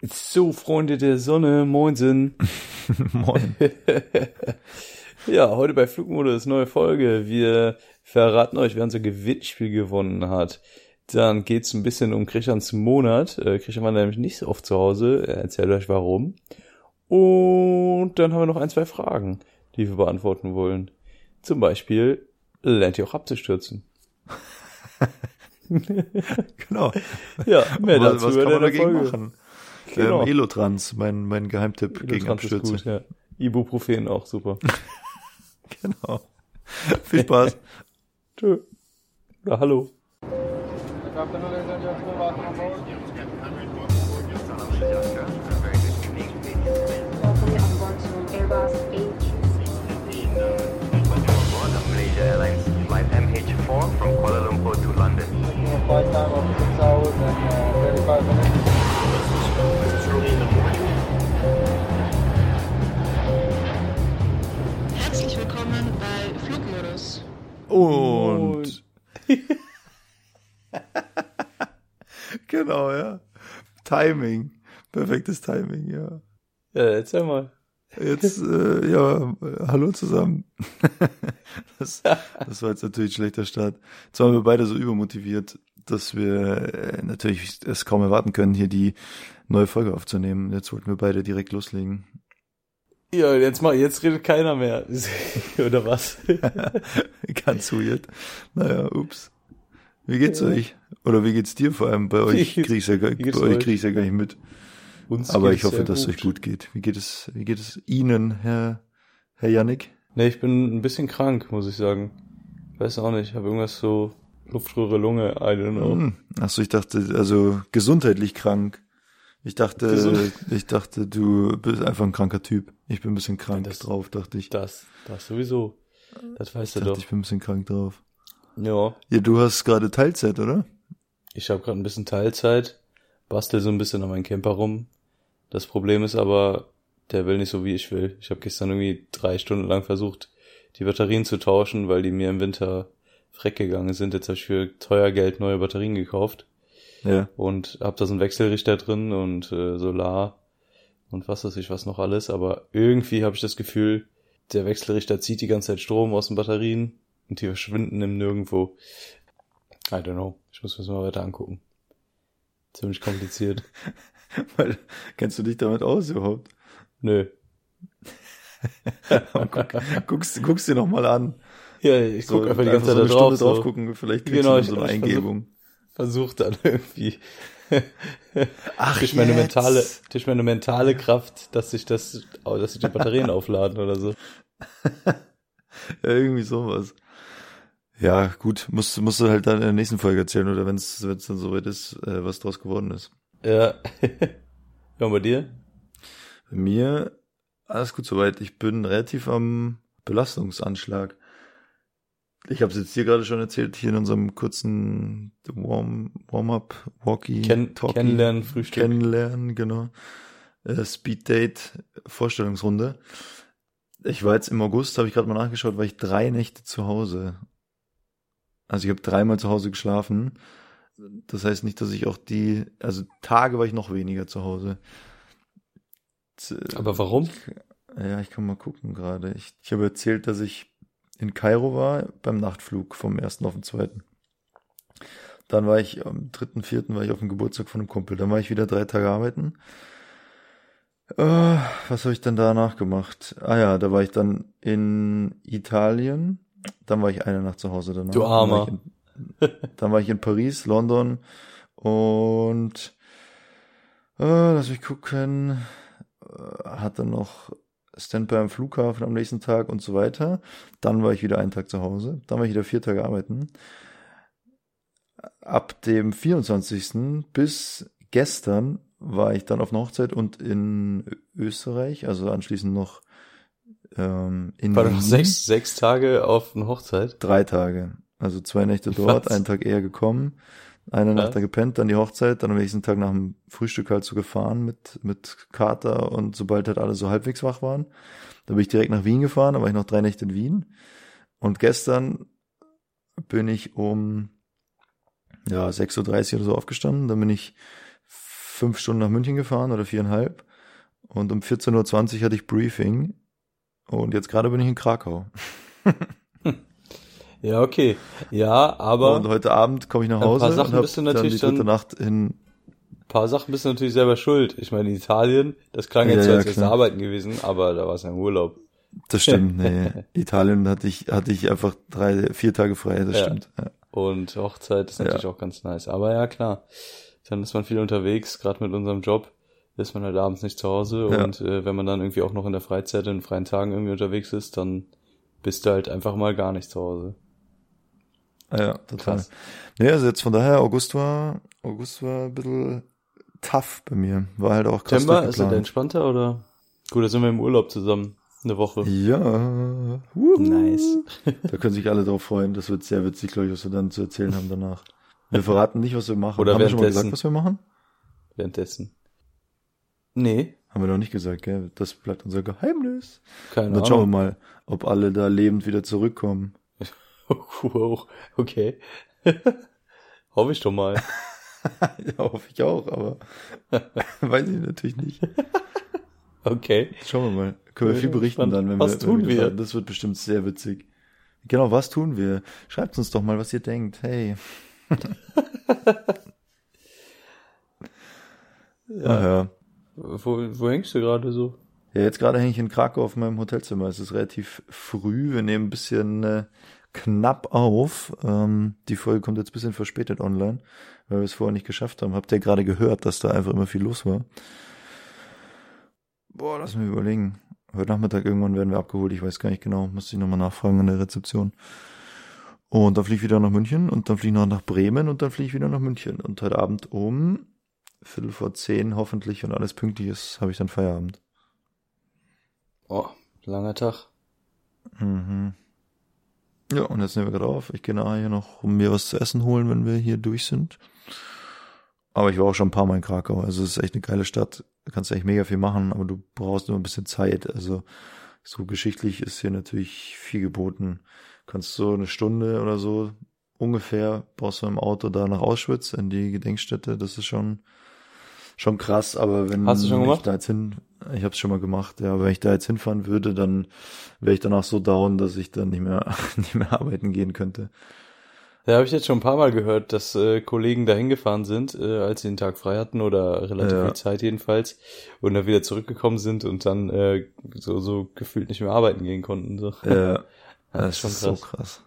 So, Freunde der Sonne, moinsen. Moin. ja, heute bei Flugmodus, neue Folge. Wir verraten euch, wer unser Gewinnspiel gewonnen hat. Dann geht's ein bisschen um Christians Monat. Äh, Christian war nämlich nicht so oft zu Hause. Er erzählt euch warum. Und dann haben wir noch ein, zwei Fragen, die wir beantworten wollen. Zum Beispiel, lernt ihr auch abzustürzen? genau. Ja, mehr was, dazu was kann man dagegen Folge. machen? Genau. Ähm, Elotrans, mein, mein Geheimtipp gegen Elotrans ist Abstürze. gut, ja. Ibuprofen auch super. Genau. Viel Spaß. Tschö. Ja, hallo. Airlines flight MH4 from Kuala Lumpur to London. Flight time of 6 hours and uh, 35 minutes. Und. genau, ja. Timing. Perfektes Timing, ja. Ja, erzähl mal. Jetzt, äh, ja, hallo zusammen. das, das war jetzt natürlich ein schlechter Start. Jetzt waren wir beide so übermotiviert, dass wir äh, natürlich es kaum erwarten können, hier die neue Folge aufzunehmen. Jetzt wollten wir beide direkt loslegen. Ja, jetzt mal, jetzt redet keiner mehr. Oder was? Ganz weird. Naja, ups. Wie geht's euch? Oder wie geht's dir vor allem? Bei euch krieg ich's ja gar, bei euch krieg ich's ja gar nicht mit. Uns Aber ich hoffe, dass es euch gut geht. Wie geht es, wie geht es Ihnen, Herr, Herr Yannick? Nee, ich bin ein bisschen krank, muss ich sagen. Weiß auch nicht, ich habe irgendwas so Luftröhre, Lunge, I don't know. Hm. Achso, ich dachte, also gesundheitlich krank. Ich dachte, Gesund- ich dachte, du bist einfach ein kranker Typ. Ich bin ein bisschen krank Das- drauf, dachte ich. Das, das sowieso. Das weißt du dachte, doch. ich bin ein bisschen krank drauf. Ja, Ja, du hast gerade Teilzeit, oder? ich habe gerade ein bisschen Teilzeit, bastel so ein bisschen an meinem Camper rum. Das Problem ist aber, der will nicht so, wie ich will. Ich habe gestern irgendwie drei Stunden lang versucht, die Batterien zu tauschen, weil die mir im Winter freck gegangen sind. Jetzt habe ich für teuer Geld neue Batterien gekauft. Ja. und hab da so einen Wechselrichter drin und äh, Solar und was weiß ich was noch alles, aber irgendwie habe ich das Gefühl, der Wechselrichter zieht die ganze Zeit Strom aus den Batterien und die verschwinden im Nirgendwo. I don't know. Ich muss mir das mal weiter angucken. Ziemlich kompliziert. Weil, kennst du dich damit aus überhaupt? Nö. Guck, guckst, guckst dir noch mal an. Ja, ich So, guck einfach die ganze Zeit so da drauf. Stunde So. drauf gucken, vielleicht kriegst Genau, du so eine ich Eingebung. Versuch dann irgendwie Ach, durch meine jetzt. mentale, durch meine mentale Kraft, dass sich das, dass sich die Batterien aufladen oder so. Ja, irgendwie sowas. Ja, gut, musst, musst du halt dann in der nächsten Folge erzählen, oder wenn es dann soweit ist, äh, was draus geworden ist. Ja. ja, und bei dir? Bei mir, alles gut soweit. Ich bin relativ am Belastungsanschlag. Ich habe es jetzt hier gerade schon erzählt, hier in unserem kurzen Warm- Warm-up, Walkie, Ken Talkie, kennenlernen, Frühstück. Kennenlernen, genau. Äh, Speed Date, Vorstellungsrunde. Ich war jetzt im August, habe ich gerade mal nachgeschaut, war ich drei Nächte zu Hause. Also ich habe dreimal zu Hause geschlafen. Das heißt nicht, dass ich auch die, also Tage war ich noch weniger zu Hause. Aber warum? Ja, ich kann mal gucken gerade. Ich, ich habe erzählt, dass ich in Kairo war beim Nachtflug vom ersten auf den zweiten. Dann war ich am dritten, vierten war ich auf dem Geburtstag von einem Kumpel. Dann war ich wieder drei Tage arbeiten. Äh, was habe ich dann danach gemacht? Ah ja, da war ich dann in Italien. Dann war ich eine Nacht zu Hause danach. Du Armer. Dann war ich in, dann war ich in Paris, London und äh, lass mich gucken. Äh, hatte noch Standby am Flughafen am nächsten Tag und so weiter. Dann war ich wieder einen Tag zu Hause. Dann war ich wieder vier Tage arbeiten. Ab dem 24. bis gestern war ich dann auf einer Hochzeit und in Österreich, also anschließend noch ähm, in War doch sechs, sechs Tage auf eine Hochzeit. Drei Tage. Also zwei Nächte dort, Was? einen Tag eher gekommen, eine Nacht da gepennt, dann die Hochzeit, dann am nächsten Tag nach dem Frühstück halt so gefahren mit, mit Kater und sobald halt alle so halbwegs wach waren. Da bin ich direkt nach Wien gefahren, da war ich noch drei Nächte in Wien. Und gestern bin ich um ja, 6.30 Uhr oder so aufgestanden, dann bin ich fünf Stunden nach München gefahren oder viereinhalb. Und um 14.20 Uhr hatte ich Briefing. Und jetzt gerade bin ich in Krakau. Ja, okay. Ja, aber und heute Abend komme ich nach ein Hause paar Sachen und bist du dann die natürlich dritte dann- Nacht in ein paar Sachen bist du natürlich selber schuld. Ich meine, in Italien, das klang Ja, jetzt so, ja, als wärst du klar. arbeiten gewesen, aber da war es ja im Urlaub. Das stimmt, nee. Italien hatte ich, hatte ich einfach drei, vier Tage frei, das Ja. stimmt. Ja. Und Hochzeit ist natürlich auch ganz nice. Aber ja, klar. Dann ist man viel unterwegs, gerade mit unserem Job ist man halt abends nicht zu Hause und äh, wenn man dann irgendwie auch noch in der Freizeit, in freien Tagen irgendwie unterwegs ist, dann bist du halt einfach mal gar nicht zu Hause. Ah ja, total. Krass. Nee, also jetzt von daher, August war, August war ein bisschen tough bei mir. War halt auch krass September, ist er entspannter oder? Gut, da sind wir im Urlaub zusammen. Eine Woche. Ja. Wuhu. Nice. Da können sich alle drauf freuen. Das wird sehr witzig, glaube ich, was wir dann zu erzählen haben danach. Wir verraten nicht, was wir machen. Oder haben wir schon mal gesagt, was wir machen? Währenddessen. Nee, Haben wir noch nicht gesagt, gell? Das bleibt unser Geheimnis. keine Und dann schauen wir Ahnung. mal, ob alle da lebend wieder zurückkommen. Wow, okay. Hoffe ich doch mal. ja, hoffe ich auch, aber weiß ich natürlich nicht. Okay. Schauen wir mal. Können wir viel berichten spannend. dann, wenn Was wir, tun wenn wir? fahren. Das wird bestimmt sehr witzig. Genau, was tun wir? Schreibt uns doch mal, was ihr denkt. Hey. ja. ja. Wo, wo hängst du gerade so? Ja, jetzt gerade hänge ich in Krakau auf meinem Hotelzimmer. Es ist relativ früh. Wir nehmen ein bisschen äh, knapp auf. Ähm, die Folge kommt jetzt ein bisschen verspätet online, weil wir es vorher nicht geschafft haben. Habt ihr gerade gehört, dass da einfach immer viel los war? Boah, lass mich überlegen. Heute Nachmittag irgendwann werden wir abgeholt. Ich weiß gar nicht genau. Muss ich nochmal nachfragen an der Rezeption. Und dann fliege ich wieder nach München und dann fliege ich noch nach Bremen und dann fliege ich wieder nach München. Und heute Abend um Viertel vor zehn hoffentlich und alles pünktlich ist, habe ich dann Feierabend. Oh, langer Tag. Mhm. Ja, und jetzt nehmen wir gerade auf. Ich gehe nachher hier noch um mir was zu essen holen, wenn wir hier durch sind. Aber ich war auch schon ein paar Mal in Krakau. Also es ist echt eine geile Stadt. Da kannst du echt mega viel machen, aber du brauchst nur ein bisschen Zeit. Also so geschichtlich ist hier natürlich viel geboten. Kannst so eine Stunde oder so ungefähr brauchst du im Auto da nach Auschwitz in die Gedenkstätte. Das ist schon schon krass. Aber wenn Hast du schon gemacht? da jetzt hin, ich habe es schon mal gemacht. Ja, wenn ich da jetzt hinfahren würde, dann wäre ich danach so down, dass ich dann nicht mehr nicht mehr arbeiten gehen könnte. Ja, habe ich jetzt schon ein paar Mal gehört, dass äh, Kollegen da hingefahren sind, äh, als sie den Tag frei hatten oder relativ Ja. viel Zeit jedenfalls und dann wieder zurückgekommen sind und dann äh, so, so gefühlt nicht mehr arbeiten gehen konnten. So. Ja, das das ist schon ist so krass. krass.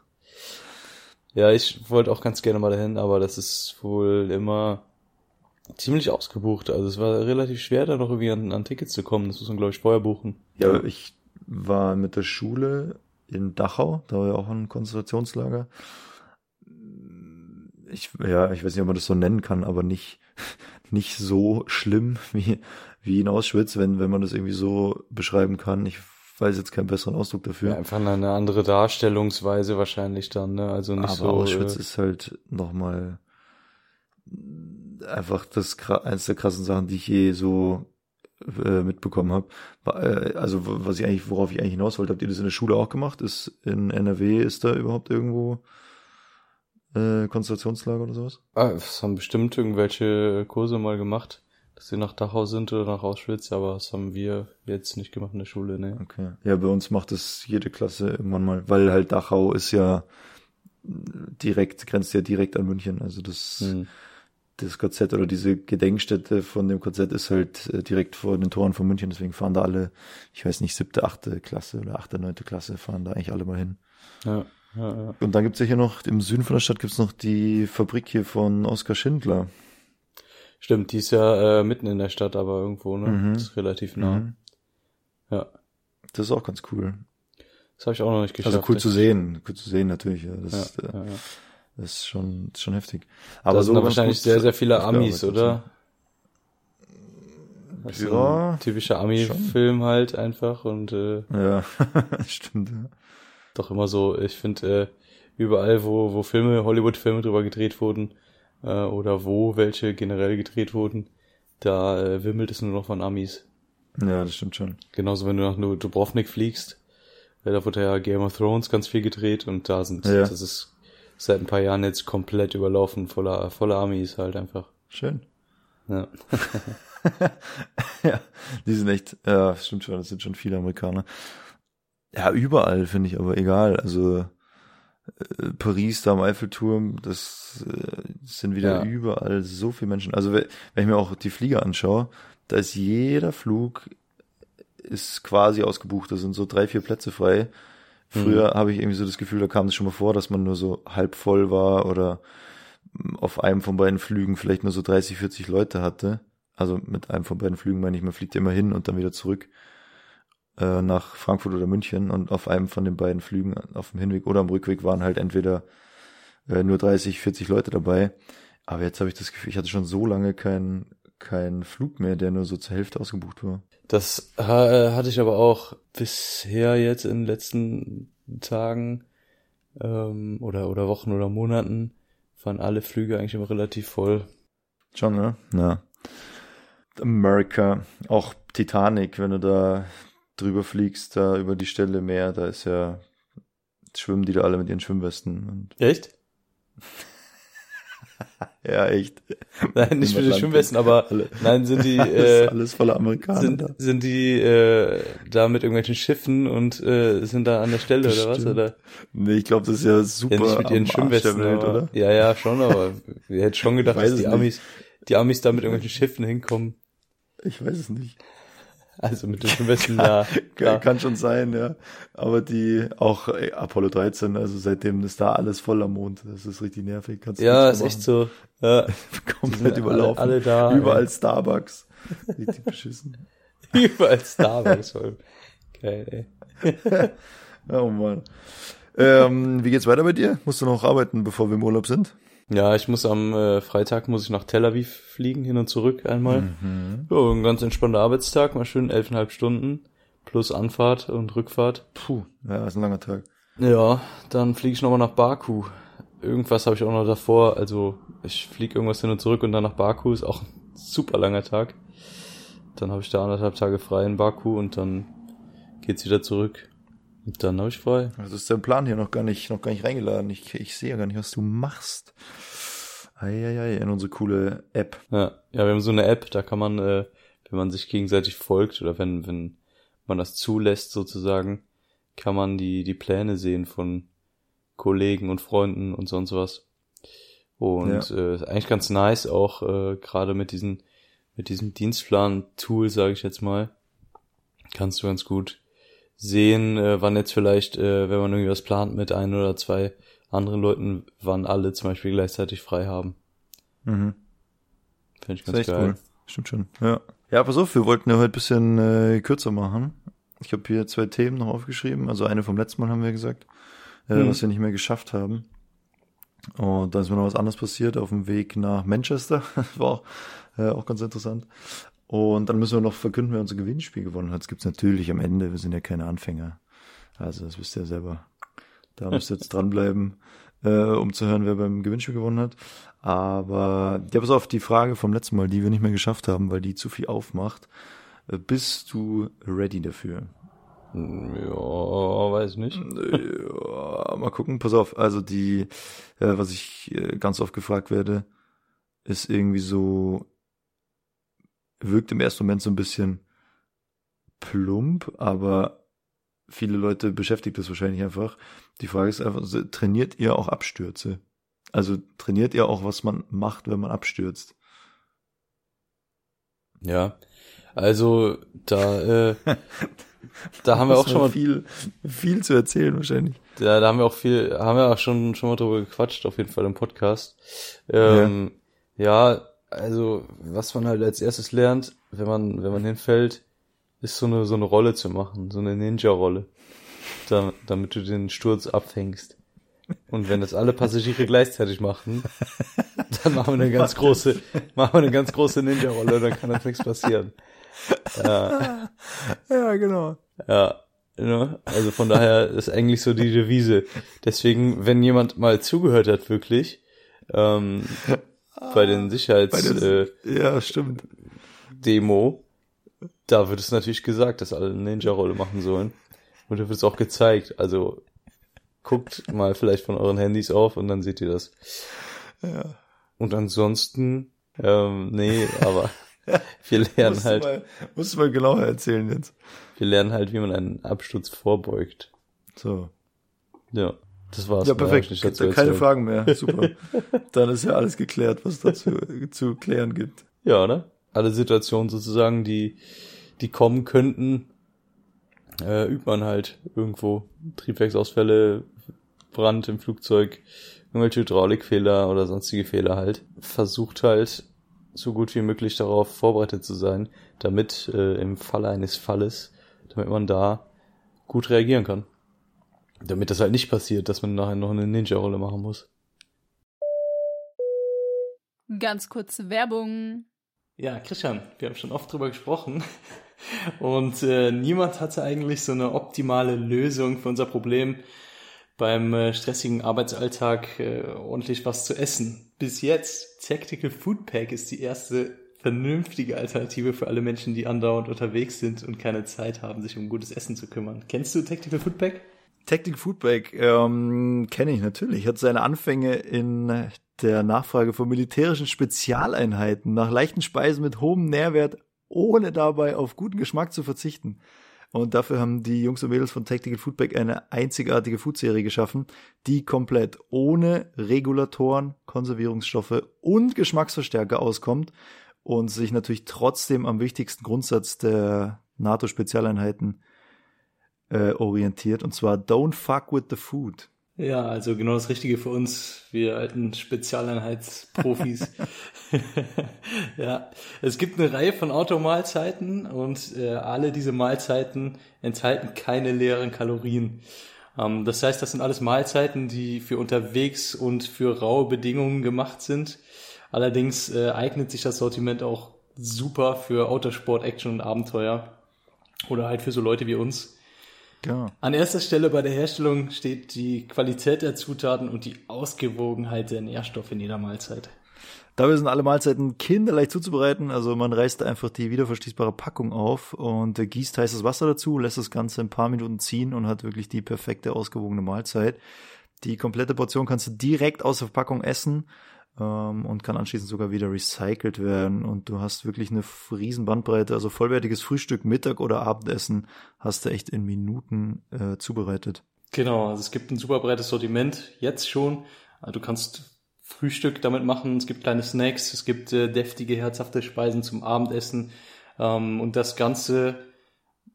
Ja, ich wollte auch ganz gerne mal dahin, aber das ist wohl immer ziemlich ausgebucht. Also es war relativ schwer, da noch irgendwie an, an Tickets zu kommen. Das muss man, glaube ich, vorher buchen. Ja, ich war mit der Schule in Dachau, da war ja auch ein Konzentrationslager. Ich, ja, ich weiß nicht, ob man das so nennen kann, aber nicht, nicht so schlimm wie, wie in Auschwitz, wenn, wenn man das irgendwie so beschreiben kann. Ich weiß jetzt keinen besseren Ausdruck Ja, dafür. einfach eine andere Darstellungsweise wahrscheinlich dann, ne? Also nicht aber so. Auschwitz äh, ist halt nochmal einfach das eins der krassen Sachen, die ich je so äh, mitbekommen habe. Äh, also was ich eigentlich, worauf ich eigentlich hinaus wollte, habt ihr das in der Schule auch gemacht? Ist in NRW ist da überhaupt irgendwo äh, Konzentrationslager oder sowas? Ah, es haben bestimmt irgendwelche Kurse mal gemacht, dass sie nach Dachau sind oder nach Auschwitz, aber das haben wir jetzt nicht gemacht in der Schule, ne? Okay. Ja, bei uns macht das jede Klasse irgendwann mal, weil halt Dachau ist ja direkt, grenzt ja direkt an München. Also das Hm. Das KZ oder diese Gedenkstätte von dem KZ ist halt äh, direkt vor den Toren von München, deswegen fahren da alle, ich weiß nicht, siebte, achte Klasse oder achte, neunte Klasse, fahren da eigentlich alle mal hin. Ja, ja, ja. Und dann gibt's ja hier noch, im Süden von der Stadt gibt's noch die Fabrik hier von Oskar Schindler. Stimmt, die ist ja äh, mitten in der Stadt, aber irgendwo, ne? Mhm. Das ist relativ nah. Mhm. Ja. Das ist auch ganz cool. Das habe ich auch noch nicht geschafft. Also cool zu sehen, cool zu sehen natürlich. Ja. Das, Ja, äh, ja, ja. Das ist schon, das ist schon heftig. da sind da ganz wahrscheinlich sehr, sehr viele Amis, oder? Das ist Ja, typischer Ami-Film halt einfach und äh, Ja, stimmt. Ja. doch immer so, ich finde, äh, überall, wo, wo Filme, Hollywood-Filme drüber gedreht wurden, äh, oder wo welche generell gedreht wurden, da äh, wimmelt es nur noch von Amis. ja, das stimmt schon. Genauso, wenn du nach Dubrovnik fliegst, äh, da wurde ja Game of Thrones ganz viel gedreht und da sind, Ja. das ist seit ein paar Jahren jetzt komplett überlaufen, voller, voller Amis halt einfach. Schön. Ja. ja, die sind echt, ja, stimmt schon, das sind schon viele Amerikaner. Ja, überall finde ich aber egal. Also äh, Paris, da am Eiffelturm, das äh, sind wieder Ja. überall so viele Menschen. Also we- wenn ich mir auch die Flieger anschaue, da ist jeder Flug ist quasi ausgebucht. Da sind so drei, vier Plätze frei. Früher habe ich irgendwie so das Gefühl, da kam es schon mal vor, dass man nur so halb voll war oder mm, auf einem von beiden Flügen vielleicht nur so 30, 40 Leute hatte. Also mit einem von beiden Flügen meine ich, man fliegt ja immer hin und dann wieder zurück äh, nach Frankfurt oder München und auf einem von den beiden Flügen auf dem Hinweg oder am Rückweg waren halt entweder äh, nur 30, 40 Leute dabei. Aber jetzt habe ich das Gefühl, ich hatte schon so lange keinen keinen Flug mehr, der nur so zur Hälfte ausgebucht war. Das äh, hatte ich aber auch bisher jetzt in den letzten Tagen ähm, oder, oder Wochen oder Monaten waren alle Flüge eigentlich immer relativ voll. Schon, ne? Ja. America, auch Titanic, wenn du da drüber fliegst, da über die Stelle Meer, da ist ja, schwimmen die da alle mit ihren Schwimmwesten. Echt? ja, echt. Nein, nicht mit den. Schwimmwesten, aber Alle. nein, sind die, äh, ist alles voller Amerikaner sind, da. sind die äh, da mit irgendwelchen Schiffen und äh, sind da an der Stelle oder was? Bestimmt. Oder Nee, ich glaube, das ist ja super ja, nicht mit ihren Schwimmwesten, Welt, oder? Ja, ja, schon, aber wir hätten schon gedacht, dass die. Amis, die Amis da mit irgendwelchen Schiffen hinkommen. Ich weiß es nicht. Also mit den Schwimmwesten, ja. Kann, kann schon sein, ja. Aber die, auch ey, Apollo 13, also seitdem ist da alles voll am Mond. Das ist richtig nervig. Kannst Ja, ist mehr echt so. Ja. machen. Komplett überlaufen. Alle, alle da. Überall Starbucks. Richtig beschissen. Überall Starbucks. Geil, ey. Oh Mann. Ähm, wie geht's weiter bei dir? Musst du noch arbeiten, bevor wir im Urlaub sind? Ja, ich muss am äh, Freitag muss ich nach Tel Aviv fliegen, hin und zurück einmal. Mhm. Ja, ein ganz entspannter Arbeitstag, mal schön elfeinhalb Stunden. Plus Anfahrt und Rückfahrt. Puh, ja, ist ein langer Tag. Ja, dann fliege ich nochmal nach Baku. Irgendwas habe ich auch noch davor. Also ich fliege irgendwas hin und zurück und dann nach Baku. Ist auch ein super langer Tag. Dann habe ich da anderthalb Tage frei in Baku und dann geht's wieder zurück. Und dann habe ich frei. Also ist dein Plan hier noch gar nicht, noch gar nicht reingeladen. Ich, ich sehe ja gar nicht, was du machst. Eieiei, in unsere coole App. Ja, ja, wir haben so eine App, da kann man, äh, wenn man sich gegenseitig folgt oder wenn, wenn man das zulässt sozusagen, kann man die, die Pläne sehen von Kollegen und Freunden und sonst was. Und äh, ist eigentlich ganz nice auch äh, gerade mit diesen mit diesem Dienstplan-Tool, sage ich jetzt mal, kannst du ganz gut sehen, äh, wann jetzt vielleicht, äh, wenn man irgendwie was plant mit ein oder zwei anderen Leuten, wann alle zum Beispiel gleichzeitig frei haben. Mhm. Finde ich ganz geil. cool. Stimmt schon. Ja. Ja, pass auf, wir wollten ja heute ein bisschen äh, kürzer machen. Ich habe hier zwei Themen noch aufgeschrieben. Also eine vom letzten Mal haben wir gesagt, äh, Mhm. was wir nicht mehr geschafft haben. Und dann ist mir noch was anderes passiert auf dem Weg nach Manchester. War auch, äh, auch ganz interessant. Und dann müssen wir noch verkünden, wer unser Gewinnspiel gewonnen hat. Das gibt's natürlich am Ende. Wir sind ja keine Anfänger. Also das wisst ihr ja selber. Da müsst ihr jetzt dranbleiben, äh, um zu hören, wer beim Gewinnspiel gewonnen hat. Aber ja, pass auf, die Frage vom letzten Mal, die wir nicht mehr geschafft haben, weil die zu viel aufmacht. Äh, Bist du ready dafür? Ja, weiß nicht. Ja, mal gucken, pass auf. Also die, äh, was ich äh, ganz oft gefragt werde, ist irgendwie so, wirkt im ersten Moment so ein bisschen plump, aber viele Leute beschäftigt das wahrscheinlich einfach. Die Frage ist einfach, trainiert ihr auch Abstürze? Also trainiert ihr auch, was man macht, wenn man abstürzt? Ja. Also, da, äh, da haben wir auch schon mal, viel, viel zu erzählen wahrscheinlich. da, da haben wir auch viel, haben wir auch schon, schon mal drüber gequatscht, auf jeden Fall im Podcast. Ähm, ja. Also, was man halt als erstes lernt, wenn man, wenn man hinfällt, ist so eine, so eine Rolle zu machen, so eine Ninja-Rolle. Da, damit du den Sturz abfängst. Und wenn das alle Passagiere gleichzeitig machen, dann machen wir eine ganz große, machen wir eine ganz große Ninja-Rolle, dann kann uns nichts passieren. Ja. Ja, genau. Ja, ne? also von daher ist eigentlich so die Devise. Deswegen, wenn jemand mal zugehört hat, wirklich, ähm, bei den Sicherheitsdemo, Bei der- Ja, stimmt. da wird es natürlich gesagt, dass alle eine Ninja-Rolle machen sollen. Und da wird es auch gezeigt. Also guckt mal vielleicht von euren Handys auf und dann seht ihr das. Ja. Und ansonsten, Ähm, nee, aber wir lernen musst halt, Du mal, musst du mal genauer erzählen jetzt. wir lernen halt, wie man einen Absturz vorbeugt. So. Ja, das war's. Ja, perfekt. ja keine erzählt. Fragen mehr. Super. Dann ist ja alles geklärt, was dazu zu klären gibt. Ja, ne? Alle Situationen sozusagen, die, die kommen könnten, äh, übt man halt irgendwo. Triebwerksausfälle, Brand im Flugzeug, irgendwelche Hydraulikfehler oder sonstige Fehler halt. Versucht halt, so gut wie möglich darauf vorbereitet zu sein, damit äh, im Falle eines Falles, damit man da gut reagieren kann. Damit das halt nicht passiert, dass man nachher noch eine Ninja-Rolle machen muss. Ganz kurze Werbung. Ja, Christian, wir haben schon oft drüber gesprochen und äh, niemand hatte eigentlich so eine optimale Lösung für unser Problem beim äh, stressigen Arbeitsalltag äh, ordentlich was zu essen. Bis jetzt, Tactical Food Pack ist die erste vernünftige Alternative für alle Menschen, die andauernd unterwegs sind und keine Zeit haben, sich um gutes Essen zu kümmern. Kennst du Tactical Food Pack? Tactic Foodback ähm, kenne ich natürlich. Hat seine Anfänge in der Nachfrage von militärischen Spezialeinheiten nach leichten Speisen mit hohem Nährwert, ohne dabei auf guten Geschmack zu verzichten. Und dafür haben die Jungs und Mädels von Tactical Foodback eine einzigartige Foodserie geschaffen, die komplett ohne Regulatoren, Konservierungsstoffe und Geschmacksverstärker auskommt und sich natürlich trotzdem am wichtigsten Grundsatz der NATO-Spezialeinheiten äh, orientiert, und zwar Don't fuck with the food. Ja, also genau das Richtige für uns, wir alten Spezialeinheitsprofis. ja, es gibt eine Reihe von Automahlzeiten und äh, alle diese Mahlzeiten enthalten keine leeren Kalorien. Ähm, das heißt, das sind alles Mahlzeiten, die für unterwegs und für raue Bedingungen gemacht sind. Allerdings äh, eignet sich das Sortiment auch super für Autosport, Action und Abenteuer oder halt für so Leute wie uns. Ja. An erster Stelle bei der Herstellung steht die Qualität der Zutaten und die Ausgewogenheit der Nährstoffe in jeder Mahlzeit. Dabei sind alle Mahlzeiten kinderleicht zuzubereiten. Also man reißt einfach die wiederverschließbare Packung auf und gießt heißes Wasser dazu, lässt das Ganze ein paar Minuten ziehen und hat wirklich die perfekte ausgewogene Mahlzeit. Die komplette Portion kannst du direkt aus der Packung essen ähm, und kann anschließend sogar wieder recycelt werden. Und du hast wirklich eine riesen Bandbreite. Also vollwertiges Frühstück, Mittag oder Abendessen hast du echt in Minuten äh, zubereitet. Genau, also es gibt ein super breites Sortiment, jetzt schon. Also Du kannst Frühstück damit machen, es gibt kleine Snacks, es gibt äh, deftige, herzhafte Speisen zum Abendessen ähm, und das Ganze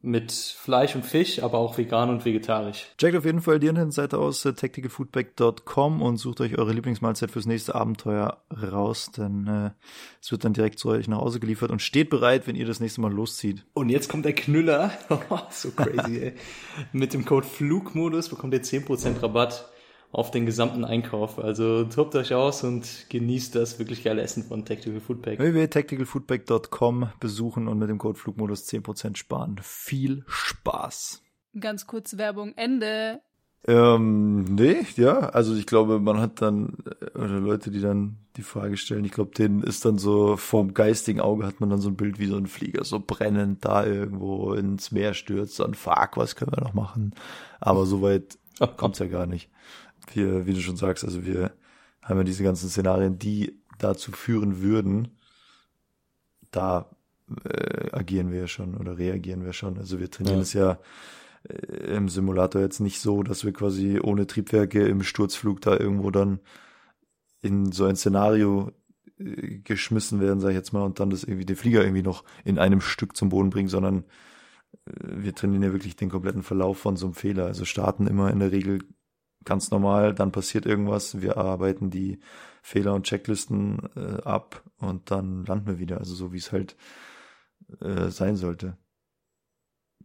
mit Fleisch und Fisch, aber auch vegan und vegetarisch. Checkt auf jeden Fall die Internetseite aus, äh, tacticalfoodback.com und sucht euch eure Lieblingsmahlzeit fürs nächste Abenteuer raus, denn äh, es wird dann direkt zu euch nach Hause geliefert und steht bereit, wenn ihr das nächste Mal loszieht. Und jetzt kommt der Knüller, so crazy, ey. Mit dem Code Flugmodus bekommt ihr 10% Rabatt auf den gesamten Einkauf. Also tobt euch aus und genießt das wirklich geile Essen von Tactical Food Pack. www.tacticalfoodback.com besuchen und mit dem Code Flugmodus 10% sparen. Viel Spaß! Ganz kurz Werbung, Ende. Ähm, nee, ja, also ich glaube, man hat dann, äh, oder Leute, die dann die Frage stellen, ich glaube, denen ist dann so vorm geistigen Auge hat man dann so ein Bild wie so ein Flieger, so brennend da irgendwo ins Meer stürzt, dann fuck, was können wir noch machen? Aber so weit kommt's ja gar nicht. Wir, wie du schon sagst, also wir haben ja diese ganzen Szenarien, die dazu führen würden, da äh, agieren wir ja schon oder reagieren wir schon. Also wir trainieren Ja. es ja äh, im Simulator jetzt nicht so, dass wir quasi ohne Triebwerke im Sturzflug da irgendwo dann in so ein Szenario äh, geschmissen werden, sag ich jetzt mal, und dann das irgendwie den Flieger irgendwie noch in einem Stück zum Boden bringen, sondern äh, wir trainieren ja wirklich den kompletten Verlauf von so einem Fehler. Also starten immer in der Regel ganz normal, dann passiert irgendwas, wir arbeiten die Fehler und Checklisten äh, ab und dann landen wir wieder. Also so wie es halt äh, sein sollte.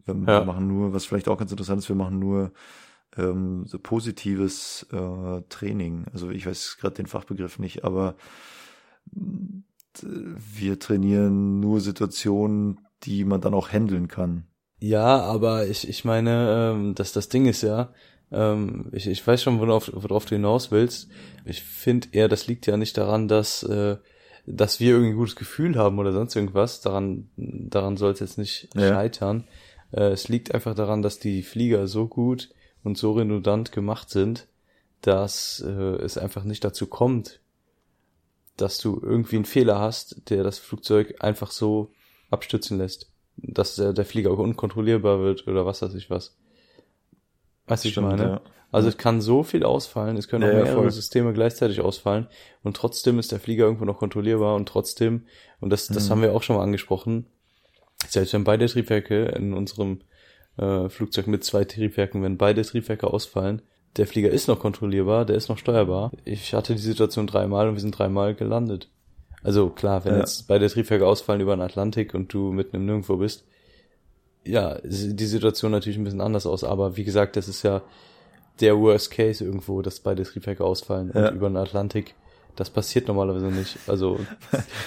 Wir, Ja. wir machen nur, was vielleicht auch ganz interessant ist, wir machen nur ähm, so positives äh, Training. Also ich weiß gerade den Fachbegriff nicht, aber mh, wir trainieren nur Situationen, die man dann auch handeln kann. Ja, aber ich, ich meine, ähm, dass das Ding ist ja, ähm, ich, ich weiß schon, worauf, worauf du hinaus willst. Ich finde eher, das liegt ja nicht daran, dass, äh, dass wir irgendwie ein gutes Gefühl haben oder sonst irgendwas. Daran, daran soll es jetzt nicht Ja. scheitern. Äh, es liegt einfach daran, dass die Flieger so gut und so redundant gemacht sind, dass äh, es einfach nicht dazu kommt, dass du irgendwie einen Fehler hast, der das Flugzeug einfach so abstürzen lässt. Dass der, der Flieger unkontrollierbar wird oder was weiß ich was. Weißt du, ich meine? ja. Also es kann so viel ausfallen, es können auch Ja, ja, mehrere voll. Systeme gleichzeitig ausfallen und trotzdem ist der Flieger irgendwo noch kontrollierbar und trotzdem, und das, das Mhm. haben wir auch schon mal angesprochen, selbst wenn beide Triebwerke in unserem äh, Flugzeug mit zwei Triebwerken, wenn beide Triebwerke ausfallen, der Flieger ist noch kontrollierbar, der ist noch steuerbar. Ich hatte die Situation dreimal und wir sind dreimal gelandet. Also klar, wenn Ja. jetzt beide Triebwerke ausfallen über den Atlantik und du mitten im Nirgendwo bist, ja, die Situation natürlich ein bisschen anders aus, aber wie gesagt, das ist ja der Worst Case irgendwo, dass beide Triebwerke ausfallen Ja. und über den Atlantik. Das passiert normalerweise nicht. Also,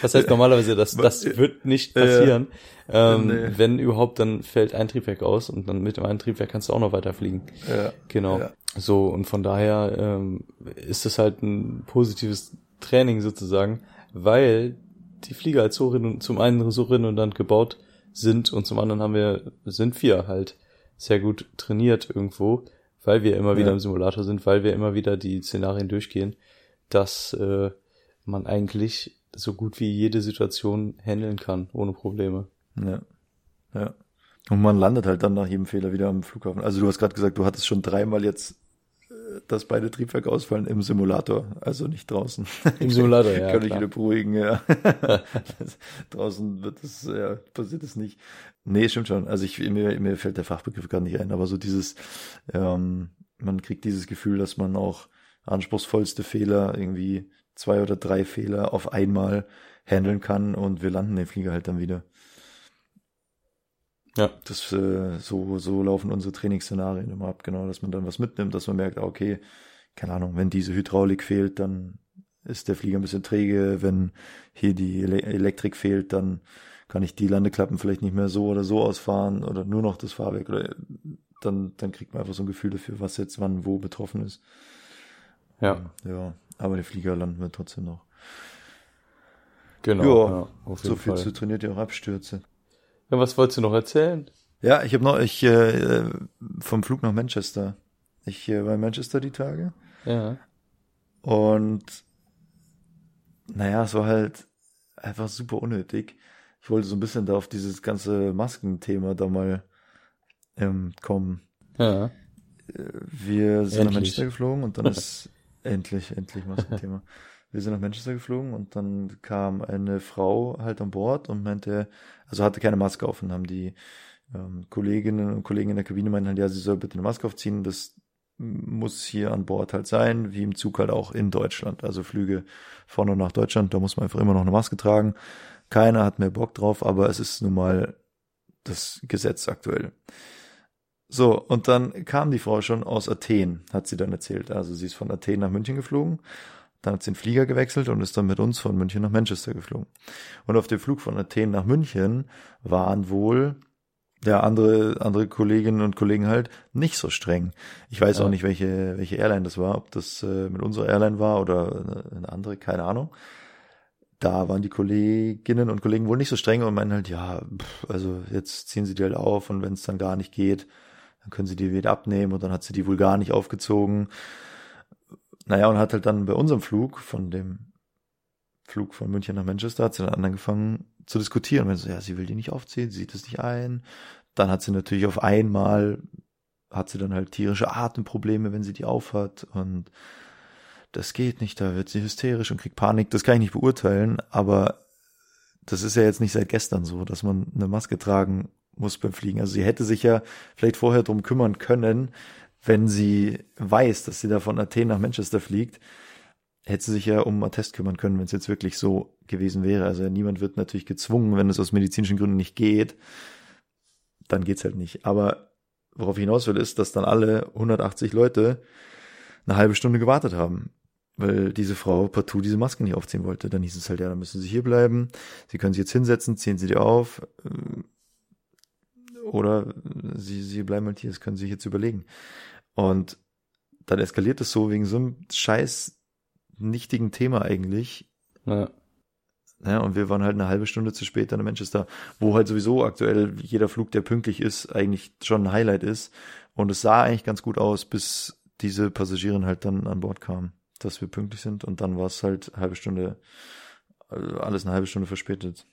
was heißt normalerweise, das, das wird nicht Ja. passieren. Ähm, Nee. Wenn überhaupt, dann fällt ein Triebwerk aus und dann mit dem einen Triebwerk kannst du auch noch weiterfliegen. Ja. Genau. Ja. So, und von daher ähm, ist es halt ein positives Training sozusagen, weil die Flieger halt so zum einen so redundant gebaut sind und zum anderen haben wir, sind wir halt sehr gut trainiert irgendwo, weil wir immer wieder Ja. im Simulator sind, weil wir immer wieder die Szenarien durchgehen, dass äh, man eigentlich so gut wie jede Situation handeln kann, ohne Probleme. Ja. Ja. Und man landet halt dann nach jedem Fehler wieder am Flughafen. Also du hast gerade gesagt, du hattest schon dreimal jetzt, dass beide Triebwerke ausfallen im Simulator, also nicht draußen. Im Simulator, ja. Kann ich wieder beruhigen, ja. draußen wird es, ja, passiert es nicht. Nee, stimmt schon. Also ich, mir, mir fällt der Fachbegriff gar nicht ein, aber so dieses, ähm, man kriegt dieses Gefühl, dass man auch anspruchsvollste Fehler, irgendwie zwei oder drei Fehler auf einmal handeln kann und wir landen den Flieger halt dann wieder. Ja. Das, äh, so, so laufen unsere Trainingsszenarien immer ab, genau, dass man dann was mitnimmt, dass man merkt, okay, keine Ahnung, wenn diese Hydraulik fehlt, dann ist der Flieger ein bisschen träge, wenn hier die Ele Elektrik fehlt, dann kann ich die Landeklappen vielleicht nicht mehr so oder so ausfahren oder nur noch das Fahrwerk oder dann, dann kriegt man einfach so ein Gefühl dafür, was jetzt wann wo betroffen ist. Ja, Ja, aber der Flieger landen wir trotzdem noch. genau. Ja, ja, auf So jeden viel Fall. zu trainiert ja auch Abstürze. Ja, was wolltest du noch erzählen? Ja, ich habe noch, ich äh, vom Flug nach Manchester. Ich äh, war in Manchester die Tage Ja. und naja, es war halt einfach super unnötig. Ich wollte so ein bisschen da auf dieses ganze Maskenthema da mal ähm, kommen. Ja. Wir sind nach Endlich. Manchester geflogen und dann ist endlich, endlich Maskenthema. Wir sind nach Manchester geflogen und dann kam eine Frau halt an Bord und meinte, also hatte keine Maske auf und haben die ähm, Kolleginnen und Kollegen in der Kabine meinten halt, ja, sie soll bitte eine Maske aufziehen. Das muss hier an Bord halt sein, wie im Zug halt auch in Deutschland. Also Flüge vorne und nach Deutschland, da muss man einfach immer noch eine Maske tragen. Keiner hat mehr Bock drauf, aber es ist nun mal das Gesetz aktuell. So, und dann kam die Frau schon aus Athen, hat sie dann erzählt. Also sie ist von Athen nach München geflogen, dann hat sie den Flieger gewechselt und ist dann mit uns von München nach Manchester geflogen. Und auf dem Flug von Athen nach München waren wohl ja andere andere Kolleginnen und Kollegen halt nicht so streng. Ich weiß Ja. auch nicht, welche welche Airline das war, ob das äh, mit unserer Airline war oder eine, andere, keine Ahnung. Da waren die Kolleginnen und Kollegen wohl nicht so streng und meinen halt, ja, pff, also jetzt ziehen sie die halt auf und wenn es dann gar nicht geht, dann können sie die wieder abnehmen und dann hat sie die wohl gar nicht aufgezogen. Naja, und hat halt dann bei unserem Flug, von dem Flug von München nach Manchester, hat sie dann angefangen zu diskutieren. Wenn sie so, ja, sie will die nicht aufziehen, sie sieht es nicht ein. Dann hat sie natürlich auf einmal, hat sie dann halt tierische Atemprobleme, wenn sie die aufhat und das geht nicht, da wird sie hysterisch und kriegt Panik. Das kann ich nicht beurteilen, aber das ist ja jetzt nicht seit gestern so, dass man eine Maske tragen muss beim Fliegen. Also sie hätte sich ja vielleicht vorher drum kümmern können, wenn sie weiß, dass sie da von Athen nach Manchester fliegt, hätte sie sich ja um einen Attest kümmern können, wenn es jetzt wirklich so gewesen wäre. Also niemand wird natürlich gezwungen, wenn es aus medizinischen Gründen nicht geht, dann geht's halt nicht. Aber worauf ich hinaus will, ist, dass dann alle 180 Leute eine halbe Stunde gewartet haben, weil diese Frau partout diese Maske nicht aufziehen wollte. Dann hieß es halt, ja, dann müssen Sie hier bleiben. Sie können sich jetzt hinsetzen, ziehen Sie die auf. äh, Oder Sie, Sie bleiben halt hier, das können Sie sich jetzt überlegen. Und dann eskaliert es so wegen so einem scheiß nichtigen Thema eigentlich. Ja. Ja, und wir waren halt eine halbe Stunde zu spät an Manchester, wo halt sowieso aktuell jeder Flug, der pünktlich ist, eigentlich schon ein Highlight ist. Und es sah eigentlich ganz gut aus, bis diese Passagierin halt dann an Bord kam. dass wir pünktlich sind und dann war es halt eine halbe Stunde, also alles eine halbe Stunde verspätet.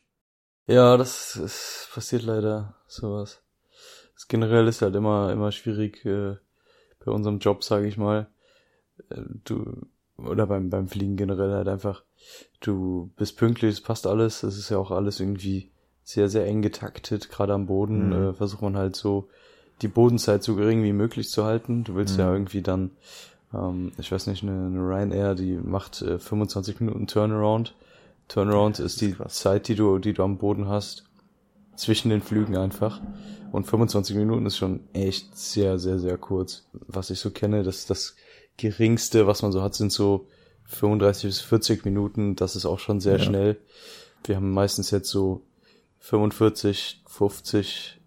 Ja, das, das passiert leider sowas. Das generell ist halt immer immer schwierig äh, bei unserem Job, sage ich mal. Äh, Du oder beim beim Fliegen generell halt einfach. Du bist pünktlich, es passt alles. Es ist ja auch alles irgendwie sehr sehr eng getaktet. Gerade am Boden Mhm. äh, versucht man halt so die Bodenzeit so gering wie möglich zu halten. Du willst ja Mhm. irgendwie dann, ähm, ich weiß nicht, eine, eine Ryanair, die macht äh, 25 Minuten Turnaround. Turnaround Ja, ist ist die krass. Zeit, die du, die du am Boden hast, zwischen den Flügen einfach. Und 25 Minuten ist schon echt sehr, sehr, sehr kurz. Was ich so kenne, das das geringste, was man so hat, sind so 35 bis 40 Minuten. Das ist auch schon sehr Ja. schnell. Wir haben meistens jetzt so 45, 50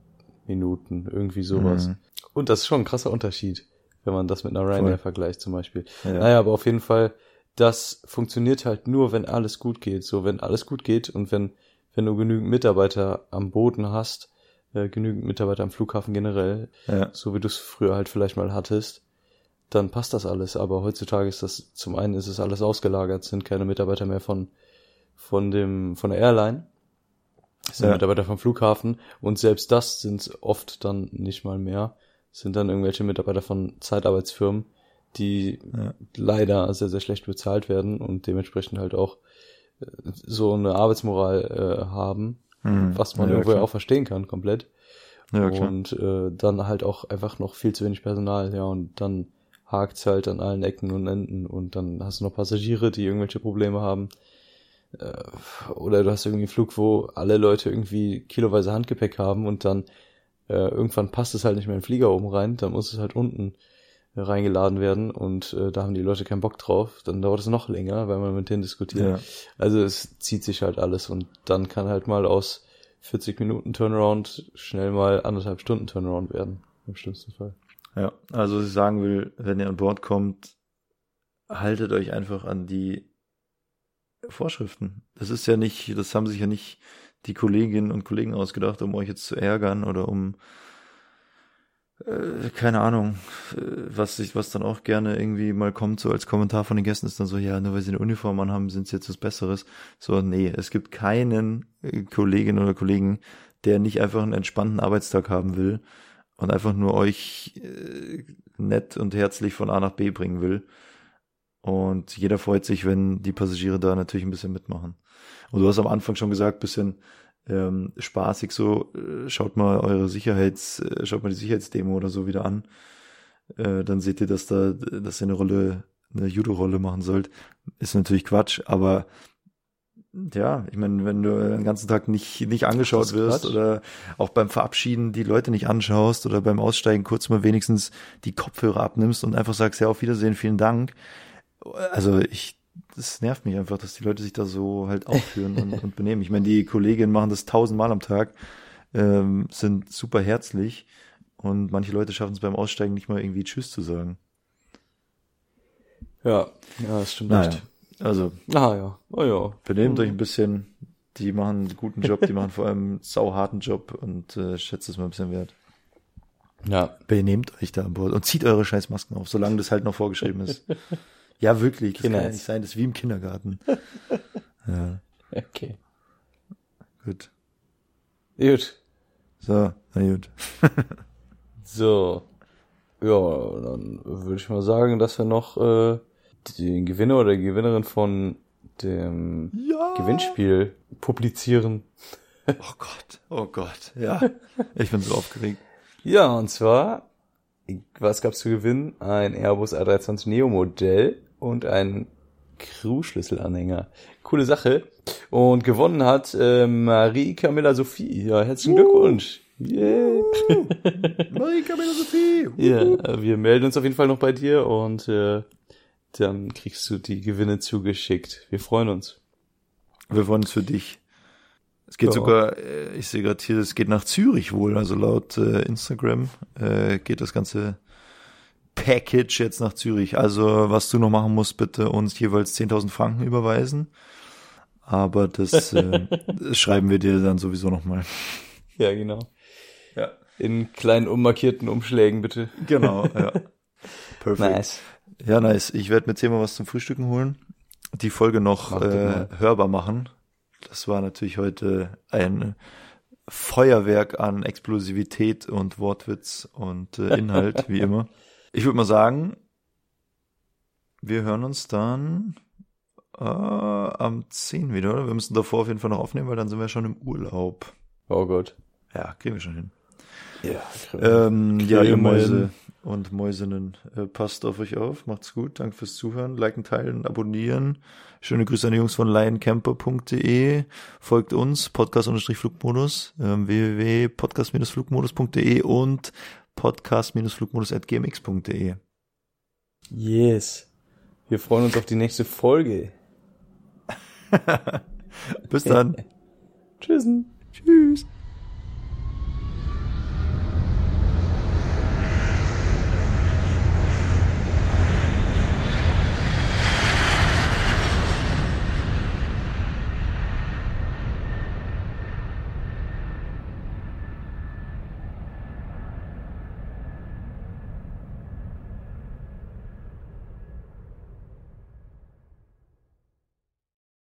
Minuten, irgendwie sowas. Mhm. Und das ist schon ein krasser Unterschied, wenn man das mit einer Ryanair vergleicht zum Beispiel. Ja. Naja, aber auf jeden Fall, das funktioniert halt nur, wenn alles gut geht. So, wenn alles gut geht und wenn, wenn du genügend Mitarbeiter am Boden hast, äh, genügend Mitarbeiter am Flughafen generell, Ja. so wie du es früher halt vielleicht mal hattest, dann passt das alles. Aber heutzutage ist das, zum einen ist es alles ausgelagert, sind keine Mitarbeiter mehr von, von dem, von der Airline. Sind Ja. Mitarbeiter vom Flughafen und selbst das sind oft dann nicht mal mehr. Sind dann irgendwelche Mitarbeiter von Zeitarbeitsfirmen, die Ja. leider sehr, sehr schlecht bezahlt werden und dementsprechend halt auch so eine Arbeitsmoral äh, haben, Mhm. was man ja, irgendwo klar. auch verstehen kann, komplett. Ja, klar. Und äh, dann halt auch einfach noch viel zu wenig Personal, ja, und dann hakt's halt an allen Ecken und Enden und dann hast du noch Passagiere, die irgendwelche Probleme haben. Äh, oder du hast irgendwie einen Flug, wo alle Leute irgendwie kiloweise Handgepäck haben und dann äh, irgendwann passt es halt nicht mehr in den Flieger oben rein, dann muss es halt unten reingeladen werden und äh, da haben die Leute keinen Bock drauf, dann dauert es noch länger, weil man mit denen diskutiert. Ja. Also es zieht sich halt alles und dann kann halt mal aus 40 Minuten Turnaround schnell mal anderthalb Stunden Turnaround werden, im schlimmsten Fall. Ja, also was ich sagen will, wenn ihr an Bord kommt, haltet euch einfach an die Vorschriften. Das ist ja nicht, das haben sich ja nicht die Kolleginnen und Kollegen ausgedacht, um euch jetzt zu ärgern oder um äh, keine Ahnung, äh, was sich, was dann auch gerne irgendwie mal kommt, so als Kommentar von den Gästen ist dann so, ja, nur weil sie eine Uniform anhaben, sind sie jetzt was Besseres. So, nee, es gibt keinen äh, Kollegin oder Kollegen, der nicht einfach einen entspannten Arbeitstag haben will und einfach nur euch äh, nett und herzlich von A nach B bringen will. Und jeder freut sich, wenn die Passagiere da natürlich ein bisschen mitmachen. Und du hast am Anfang schon gesagt, bisschen ähm, spaßig so, äh, schaut mal eure Sicherheits, äh, schaut mal die Sicherheitsdemo oder so wieder an. Äh, dann seht ihr, dass da, dass ihr eine Rolle, eine Judo-Rolle machen sollt. Ist natürlich Quatsch, aber ja, ich meine, wenn du den ganzen Tag nicht, nicht angeschaut wirst Quatsch. oder auch beim Verabschieden die Leute nicht anschaust oder beim Aussteigen kurz mal wenigstens die Kopfhörer abnimmst und einfach sagst, ja, auf Wiedersehen, vielen Dank. Also ich, das nervt mich einfach, dass die Leute sich da so halt aufführen und, und benehmen. Ich meine, die Kolleginnen machen das tausendmal am Tag, ähm, sind super herzlich und manche Leute schaffen es beim Aussteigen nicht mal irgendwie Tschüss zu sagen. Ja, ja, das stimmt Naja, echt. also Ah ja, oh ja. benehmt euch ein bisschen. Die machen einen guten Job, die machen vor allem einen sauharten Job und äh, schätzt es mal ein bisschen wert. Ja, Benehmt euch da an Bord und zieht eure scheiß Masken auf, solange das halt noch vorgeschrieben ist. Ja, wirklich, das kann ja nicht sein, das ist wie im Kindergarten. Ja, okay. gut. Gut. So, na gut. So. Ja, dann würde ich mal sagen, dass wir noch äh, den Gewinner oder die Gewinnerin von dem Ja. Gewinnspiel publizieren. Oh Gott, oh Gott, ja. Ich bin so aufgeregt. Ja, und zwar, was gab's zu gewinnen? Ein Airbus A320 Neo Modell und ein Crew-Schlüsselanhänger. Coole Sache. Und gewonnen hat äh, Marie Camilla Sophie. Ja, herzlichen Glückwunsch. Yeah. Marika Sophie. Ja, wir melden uns auf jeden Fall noch bei dir und äh, dann kriegst du die Gewinne zugeschickt. Wir freuen uns. Wir freuen uns für dich. Es geht Ja. sogar, äh, ich sehe gerade hier, es geht nach Zürich wohl, also laut äh, Instagram äh, geht das ganze Package jetzt nach Zürich. Also was du noch machen musst, bitte uns jeweils 10.000 Franken überweisen. Aber das, äh, das schreiben wir dir dann sowieso nochmal. Ja, genau. Ja. In kleinen unmarkierten Umschlägen, bitte. Genau, ja. Perfekt. Nice. Ja, nice. Ich werde mir zehnmal was zum Frühstücken holen. Die Folge noch äh, hörbar machen. Das war natürlich heute ein Feuerwerk an Explosivität und Wortwitz und äh, Inhalt, wie immer. Ich würde mal sagen, wir hören uns dann äh, am 10 wieder, oder? Wir müssen davor auf jeden Fall noch aufnehmen, weil dann sind wir schon im Urlaub. Oh Gott. Ja, kriegen wir schon hin. Ja, Ähm, ja, ihr Mäuse und Mäusinnen, äh, passt auf euch auf, macht's gut, danke fürs Zuhören, liken, teilen, abonnieren. Schöne Grüße an die Jungs von lioncamper.de. Folgt uns, Podcast-Flugmodus, ähm, www.podcast-flugmodus.de und podcast-flugmodus.gmx.de. Yes. Wir freuen uns auf die nächste Folge. Bis dann. Tschüss. Tschüss.